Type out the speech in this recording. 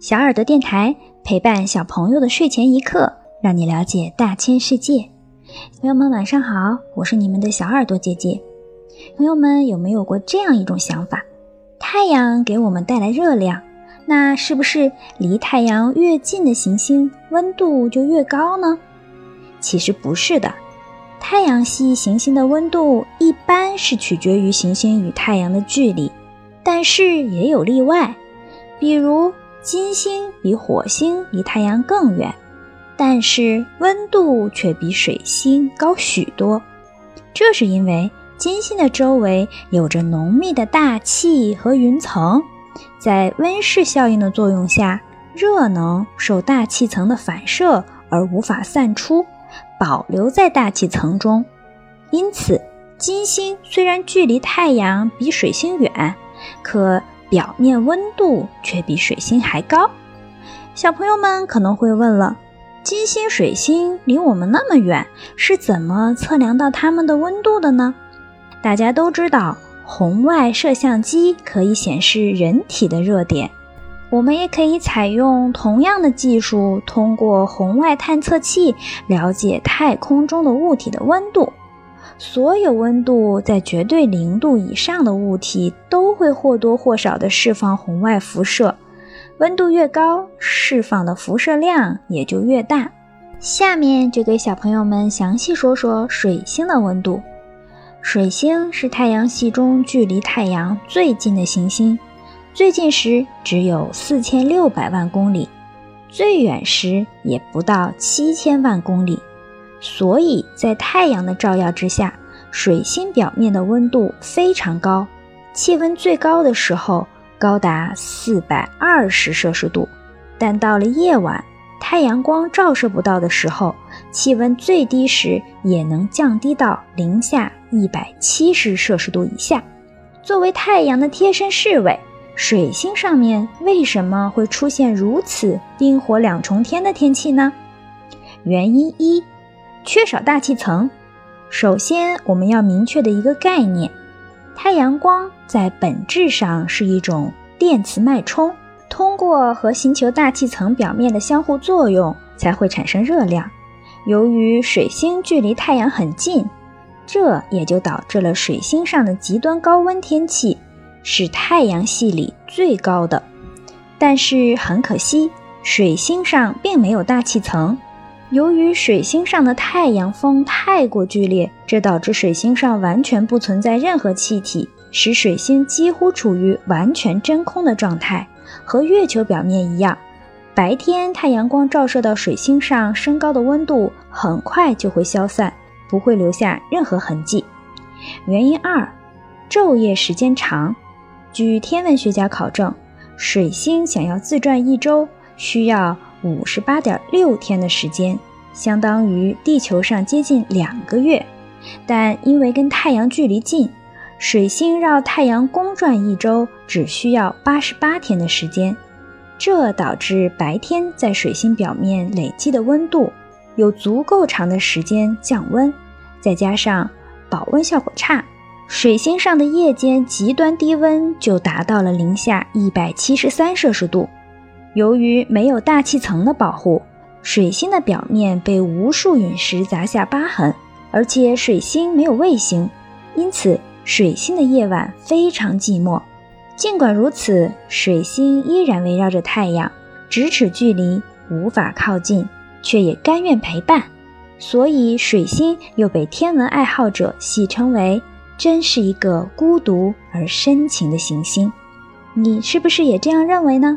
小耳朵电台陪伴小朋友的睡前一刻，让你了解大千世界。朋友们晚上好，我是你们的小耳朵姐姐。朋友们有没有过这样一种想法？太阳给我们带来热量，那是不是离太阳越近的行星温度就越高呢？其实不是的，太阳系行星的温度一般是取决于行星与太阳的距离，但是也有例外，比如。金星比火星离太阳更远，但是温度却比水星高许多。这是因为金星的周围有着浓密的大气和云层，在温室效应的作用下，热能受大气层的反射而无法散出，保留在大气层中。因此，金星虽然距离太阳比水星远，可。表面温度却比水星还高，小朋友们可能会问了：金星、水星离我们那么远，是怎么测量到它们的温度的呢？大家都知道，红外摄像机可以显示人体的热点，我们也可以采用同样的技术，通过红外探测器了解太空中的物体的温度。所有温度在绝对零度以上的物体都会或多或少地释放红外辐射，温度越高，释放的辐射量也就越大。下面就给小朋友们详细说说水星的温度。水星是太阳系中距离太阳最近的行星，最近时只有四千六百万公里，最远时也不到七千万公里。所以在太阳的照耀之下，水星表面的温度非常高，气温最高的时候高达四百二十摄氏度。但到了夜晚，太阳光照射不到的时候，气温最低时也能降低到零下一百七十摄氏度以下。作为太阳的贴身侍卫，水星上面为什么会出现如此冰火两重天的天气呢？原因一。缺少大气层。首先，我们要明确的一个概念：太阳光在本质上是一种电磁脉冲，通过和星球大气层表面的相互作用，才会产生热量。由于水星距离太阳很近，这也就导致了水星上的极端高温天气是太阳系里最高的。但是很可惜，水星上并没有大气层。由于水星上的太阳风太过剧烈，这导致水星上完全不存在任何气体，使水星几乎处于完全真空的状态，和月球表面一样。白天太阳光照射到水星上升高的温度很快就会消散，不会留下任何痕迹。原因二，昼夜时间长。据天文学家考证，水星想要自转一周需要。五十八点六天的时间，相当于地球上接近两个月。但因为跟太阳距离近，水星绕太阳公转一周只需要八十八天的时间，这导致白天在水星表面累积的温度有足够长的时间降温。再加上保温效果差，水星上的夜间极端低温就达到了零下一百七十三摄氏度。由于没有大气层的保护，水星的表面被无数陨石砸下疤痕，而且水星没有卫星，因此水星的夜晚非常寂寞。尽管如此，水星依然围绕着太阳，咫尺距离，无法靠近，却也甘愿陪伴。所以，水星又被天文爱好者戏称为“真是一个孤独而深情的行星”。你是不是也这样认为呢？